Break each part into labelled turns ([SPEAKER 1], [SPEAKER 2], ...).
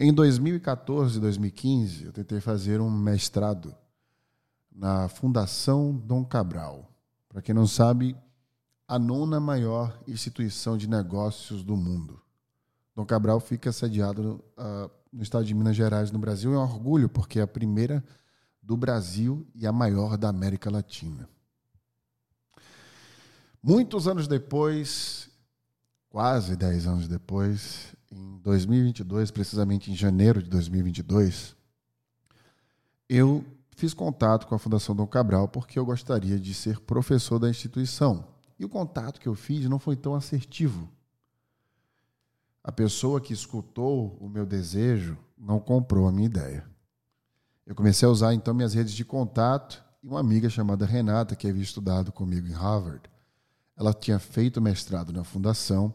[SPEAKER 1] Em 2014 e 2015, eu tentei fazer um mestrado na Fundação Dom Cabral. Para quem não sabe, a nona maior instituição de negócios do mundo. Dom Cabral fica sediado uh, no estado de Minas Gerais, no Brasil. É um orgulho, porque é a primeira do Brasil e a maior da América Latina. Muitos anos depois, quase 10 anos depois, em 2022, precisamente em janeiro de 2022, eu fiz contato com a Fundação Dom Cabral porque eu gostaria de ser professor da instituição. E o contato que eu fiz não foi tão assertivo. A pessoa que escutou o meu desejo não comprou a minha ideia. Eu comecei a usar então minhas redes de contato e uma amiga chamada Renata, que havia estudado comigo em Harvard, ela tinha feito mestrado na fundação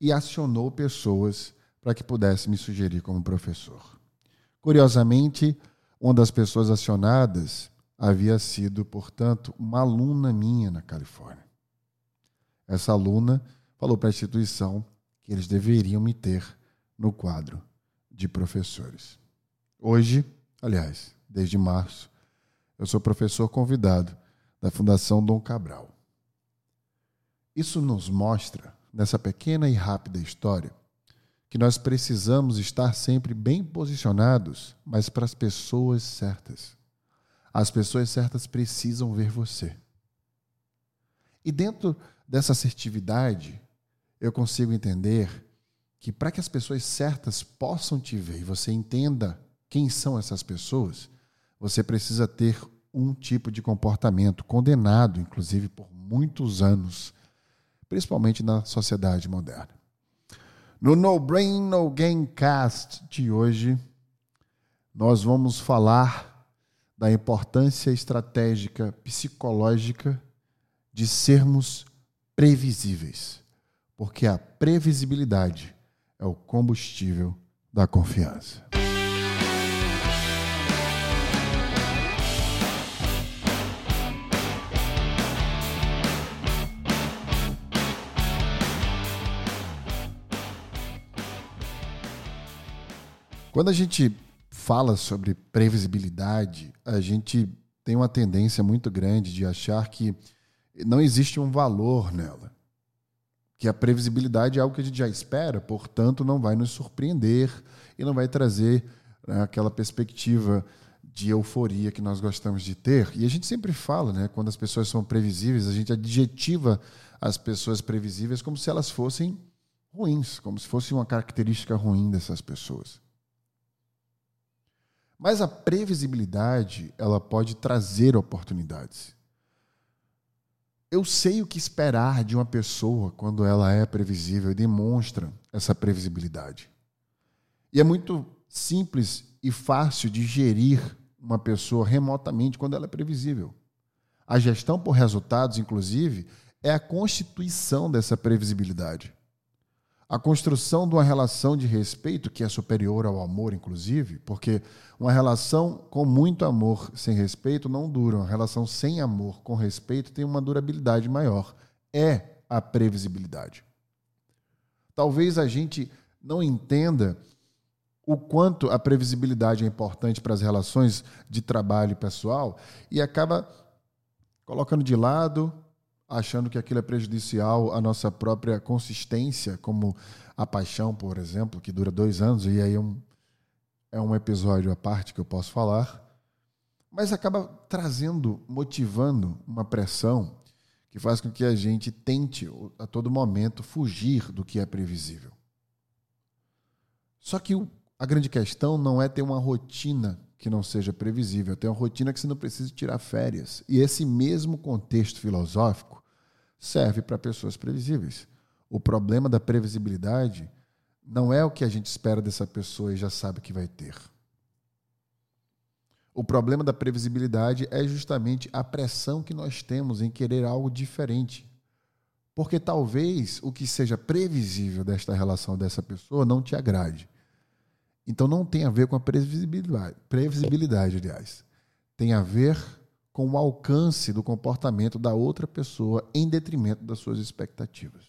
[SPEAKER 1] e acionou pessoas para que pudesse me sugerir como professor. Curiosamente, uma das pessoas acionadas havia sido, portanto, uma aluna minha na Califórnia. Essa aluna falou para a instituição que eles deveriam me ter no quadro de professores. Hoje, aliás, desde março, eu sou professor convidado da Fundação Dom Cabral. Isso nos mostra, nessa pequena e rápida história, que nós precisamos estar sempre bem posicionados, mas para as pessoas certas. As pessoas certas precisam ver você. E dentro dessa assertividade, eu consigo entender que para que as pessoas certas possam te ver e você entenda quem são essas pessoas, você precisa ter um tipo de comportamento condenado, inclusive por muitos anos, principalmente na sociedade moderna. No No Brain No Game Cast de hoje, nós vamos falar da importância estratégica psicológica de sermos previsíveis, porque a previsibilidade é o combustível da confiança. Quando a gente fala sobre previsibilidade, a gente tem uma tendência muito grande de achar que não existe um valor nela. Que a previsibilidade é algo que a gente já espera, portanto, não vai nos surpreender e não vai trazer né, aquela perspectiva de euforia que nós gostamos de ter. E a gente sempre fala, né, quando as pessoas são previsíveis, a gente adjetiva as pessoas previsíveis como se elas fossem ruins, como se fosse uma característica ruim dessas pessoas. Mas a previsibilidade, ela pode trazer oportunidades. Eu sei o que esperar de uma pessoa quando ela é previsível e demonstra essa previsibilidade. E é muito simples e fácil de gerir uma pessoa remotamente quando ela é previsível. A gestão por resultados, inclusive, é a constituição dessa previsibilidade. A construção de uma relação de respeito, que é superior ao amor, inclusive, porque uma relação com muito amor sem respeito não dura. Uma relação sem amor com respeito tem uma durabilidade maior. É a previsibilidade. Talvez a gente não entenda o quanto a previsibilidade é importante para as relações de trabalho pessoal e acaba colocando de lado, achando que aquilo é prejudicial à nossa própria consistência, como a paixão, por exemplo, que dura dois anos, e aí é um, é um episódio à parte que eu posso falar, mas acaba trazendo, motivando uma pressão que faz com que a gente tente a todo momento fugir do que é previsível. Só que a grande questão não é ter uma rotina que não seja previsível, é ter uma rotina que você não precise tirar férias. E esse mesmo contexto filosófico serve para pessoas previsíveis. O problema da previsibilidade não é o que a gente espera dessa pessoa e já sabe que vai ter. O problema da previsibilidade é justamente a pressão que nós temos em querer algo diferente. Porque talvez o que seja previsível desta relação dessa pessoa não te agrade. Então não tem a ver com a previsibilidade, previsibilidade aliás. Tem a ver com o alcance do comportamento da outra pessoa em detrimento das suas expectativas.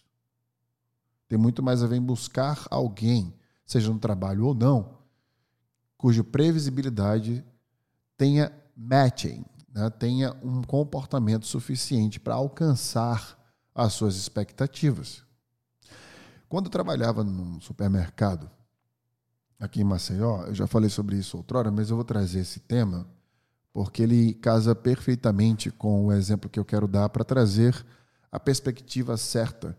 [SPEAKER 1] Tem muito mais a ver em buscar alguém, seja no trabalho ou não, cuja previsibilidade tenha matching, né? tenha um comportamento suficiente para alcançar as suas expectativas. Quando eu trabalhava num supermercado aqui em Maceió, eu já falei sobre isso outrora, mas eu vou trazer esse tema porque ele casa perfeitamente com o exemplo que eu quero dar para trazer a perspectiva certa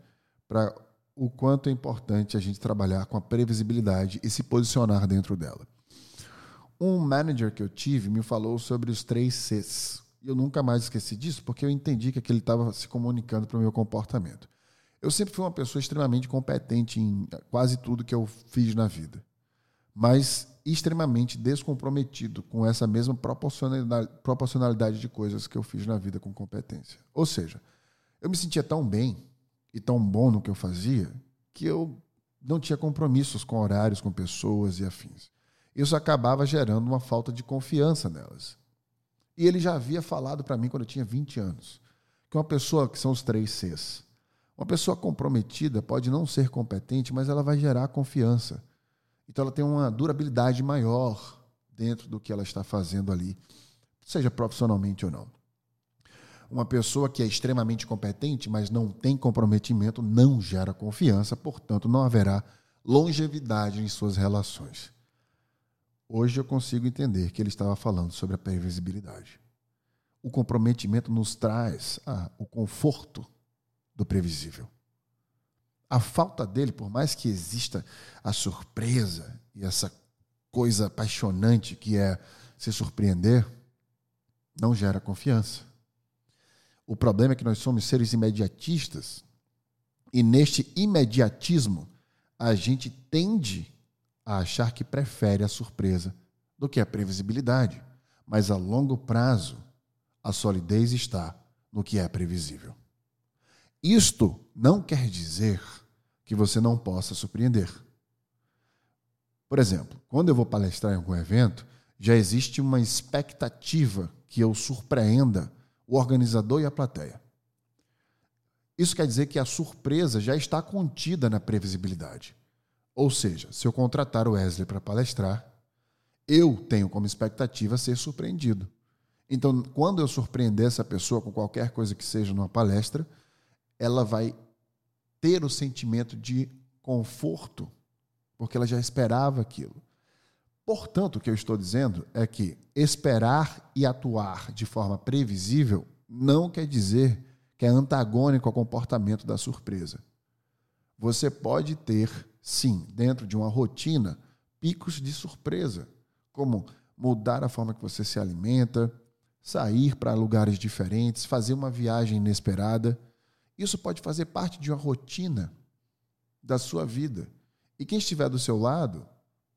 [SPEAKER 1] para o quanto é importante a gente trabalhar com a previsibilidade e se posicionar dentro dela. Um manager que eu tive me falou sobre os três Cs. E eu nunca mais esqueci disso, porque eu entendi que aquele estava se comunicando para o meu comportamento. Eu sempre fui uma pessoa extremamente competente em quase tudo que eu fiz na vida, mas extremamente descomprometido com essa mesma proporcionalidade, proporcionalidade de coisas que eu fiz na vida com competência. Ou seja, eu me sentia tão bem e tão bom no que eu fazia que eu não tinha compromissos com horários, com pessoas e afins. Isso acabava gerando uma falta de confiança nelas. E ele já havia falado para mim quando eu tinha 20 anos que uma pessoa que são os três Cs. Uma pessoa comprometida pode não ser competente, mas ela vai gerar confiança. Então ela tem uma durabilidade maior dentro do que ela está fazendo ali, seja profissionalmente ou não. Uma pessoa que é extremamente competente, mas não tem comprometimento, não gera confiança, portanto, não haverá longevidade em suas relações. Hoje eu consigo entender que ele estava falando sobre a previsibilidade. O comprometimento nos traz ah, o conforto do previsível. A falta dele, por mais que exista a surpresa e essa coisa apaixonante que é se surpreender, não gera confiança. O problema é que nós somos seres imediatistas e neste imediatismo a gente tende a achar que prefere a surpresa do que a previsibilidade. Mas a longo prazo, a solidez está no que é previsível. Isto não quer dizer que você não possa surpreender. Por exemplo, quando eu vou palestrar em algum evento, já existe uma expectativa que eu surpreenda o organizador e a plateia. Isso quer dizer que a surpresa já está contida na previsibilidade. Ou seja, se eu contratar o Wesley para palestrar, eu tenho como expectativa ser surpreendido. Então, quando eu surpreender essa pessoa com qualquer coisa que seja numa palestra, ela vai ter o sentimento de conforto, porque ela já esperava aquilo. Portanto, o que eu estou dizendo é que esperar e atuar de forma previsível não quer dizer que é antagônico ao comportamento da surpresa. Você pode ter, sim, dentro de uma rotina, picos de surpresa, como mudar a forma que você se alimenta, sair para lugares diferentes, fazer uma viagem inesperada. Isso pode fazer parte de uma rotina da sua vida. E quem estiver do seu lado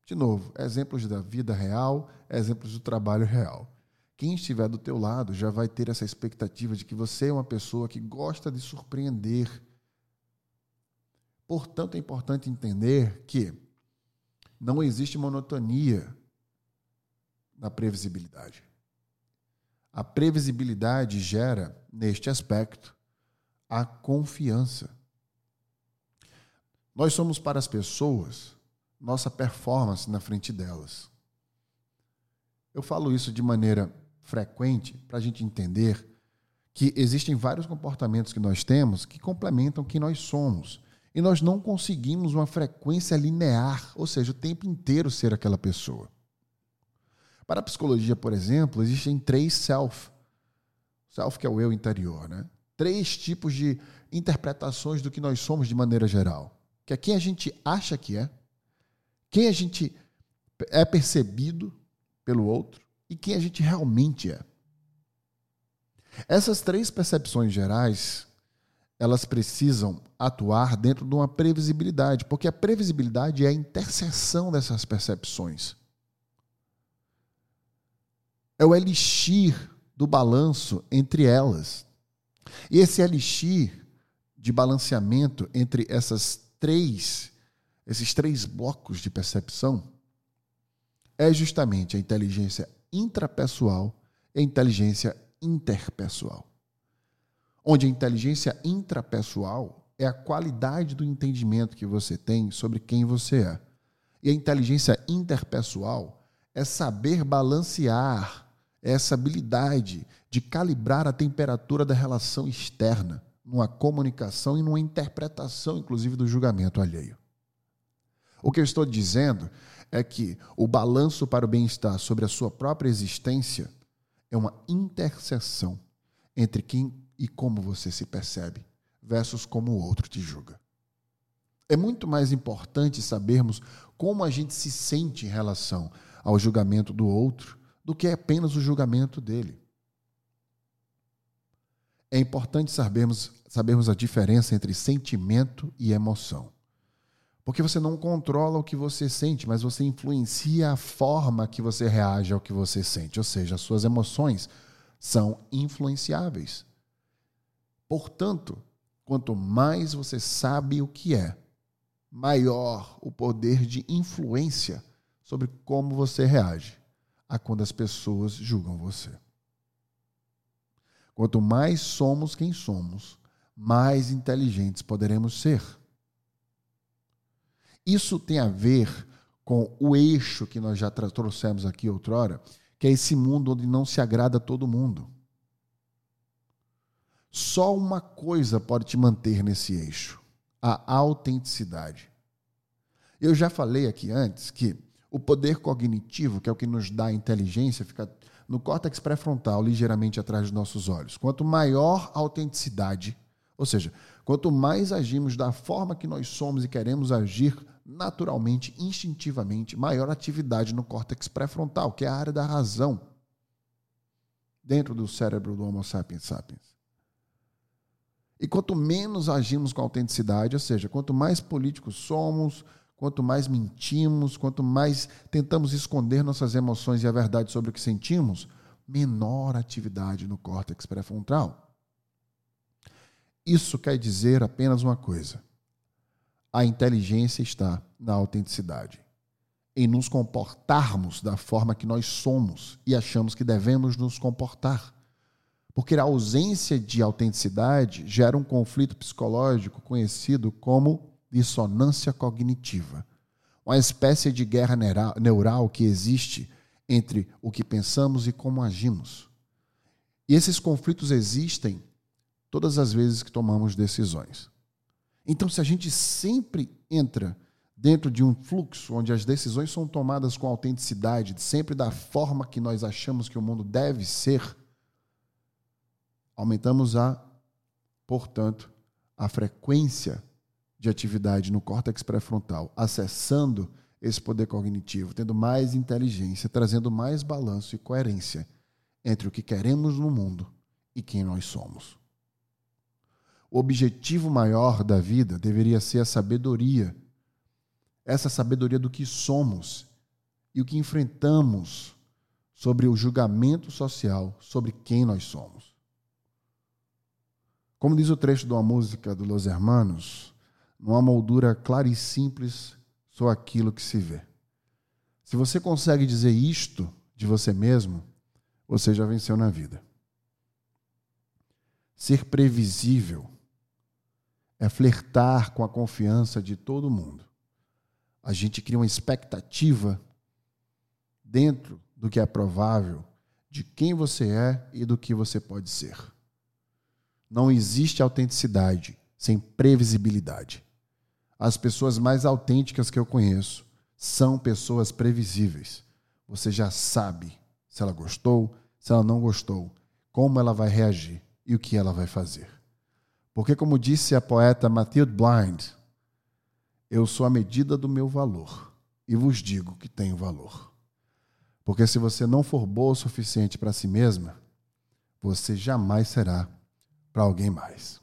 [SPEAKER 1] de novo, exemplos da vida real, exemplos do trabalho real. Quem estiver do teu lado já vai ter essa expectativa de que você é uma pessoa que gosta de surpreender. Portanto, é importante entender que não existe monotonia na previsibilidade. A previsibilidade gera, neste aspecto, a confiança. Nós somos para as pessoas nossa performance na frente delas. Eu falo isso de maneira frequente para a gente entender que existem vários comportamentos que nós temos que complementam quem nós somos. E nós não conseguimos uma frequência linear, ou seja, o tempo inteiro ser aquela pessoa. Para a psicologia, por exemplo, existem três self. Self que é o eu interior, né? Três tipos de interpretações do que nós somos de maneira geral. Que é quem a gente acha que é, quem a gente é percebido pelo outro e quem a gente realmente é. Essas três percepções gerais, elas precisam atuar dentro de uma previsibilidade, porque a previsibilidade é a interseção dessas percepções. É o elixir do balanço entre elas. E esse elixir de balanceamento entre essas três esses três blocos de percepção, é justamente a inteligência intrapessoal e a inteligência interpessoal. Onde a inteligência intrapessoal é a qualidade do entendimento que você tem sobre quem você é. E a inteligência interpessoal é saber balancear essa habilidade de calibrar a temperatura da relação externa, numa comunicação e numa interpretação, inclusive, do julgamento alheio. O que eu estou dizendo é que o balanço para o bem-estar sobre a sua própria existência é uma interseção entre quem e como você se percebe versus como o outro te julga. É muito mais importante sabermos como a gente se sente em relação ao julgamento do outro do que apenas o julgamento dele. É importante sabermos, sabermos a diferença entre sentimento e emoção. Porque você não controla o que você sente, mas você influencia a forma que você reage ao que você sente. Ou seja, as suas emoções são influenciáveis. Portanto, quanto mais você sabe o que é, maior o poder de influência sobre como você reage a quando as pessoas julgam você. Quanto mais somos quem somos, mais inteligentes poderemos ser. Isso tem a ver com o eixo que nós já trouxemos aqui outrora, que é esse mundo onde não se agrada a todo mundo. Só uma coisa pode te manter nesse eixo: a autenticidade. Eu já falei aqui antes que o poder cognitivo, que é o que nos dá inteligência, fica no córtex pré-frontal, ligeiramente atrás dos nossos olhos. Quanto maior a autenticidade, ou seja, quanto mais agimos da forma que nós somos e queremos agir, naturalmente, instintivamente, maior atividade no córtex pré-frontal, que é a área da razão, dentro do cérebro do Homo sapiens sapiens. E quanto menos agimos com autenticidade, ou seja, quanto mais políticos somos, quanto mais mentimos, quanto mais tentamos esconder nossas emoções e a verdade sobre o que sentimos, menor atividade no córtex pré-frontal. Isso quer dizer apenas uma coisa: a inteligência está na autenticidade, em nos comportarmos da forma que nós somos e achamos que devemos nos comportar. Porque a ausência de autenticidade gera um conflito psicológico conhecido como dissonância cognitiva. Uma espécie de guerra neural que existe entre o que pensamos e como agimos. E esses conflitos existem todas as vezes que tomamos decisões. Então, se a gente sempre entra dentro de um fluxo onde as decisões são tomadas com autenticidade, sempre da forma que nós achamos que o mundo deve ser, aumentamos a, portanto, a frequência de atividade no córtex pré-frontal, acessando esse poder cognitivo, tendo mais inteligência, trazendo mais balanço e coerência entre o que queremos no mundo e quem nós somos. O objetivo maior da vida deveria ser a sabedoria. Essa sabedoria do que somos e o que enfrentamos sobre o julgamento social sobre quem nós somos. Como diz o trecho de uma música do Los Hermanos, numa moldura clara e simples, sou aquilo que se vê. Se você consegue dizer isto de você mesmo, você já venceu na vida. Ser previsível é flertar com a confiança de todo mundo. A gente cria uma expectativa dentro do que é provável de quem você é e do que você pode ser. Não existe autenticidade sem previsibilidade. As pessoas mais autênticas que eu conheço são pessoas previsíveis. Você já sabe se ela gostou, se ela não gostou, como ela vai reagir e o que ela vai fazer. Porque, como disse a poeta Mathilde Blind, eu sou a medida do meu valor e vos digo que tenho valor. Porque se você não for boa o suficiente para si mesma, você jamais será para alguém mais.